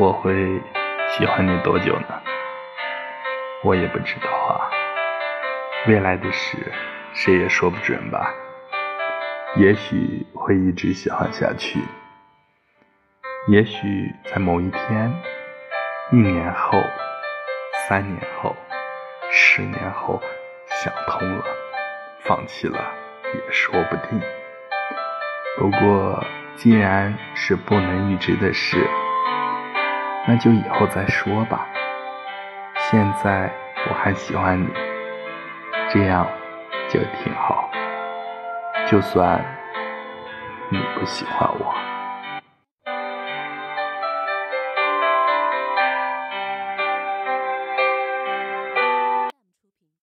我会喜欢你多久呢？我也不知道啊。未来的事，谁也说不准吧。也许会一直喜欢下去。也许在某一天，一年后、三年后、十年后，想通了，放弃了，也说不定。不过，既然是不能预知的事，那就以后再说吧。现在我还喜欢你，这样就挺好。就算你不喜欢我。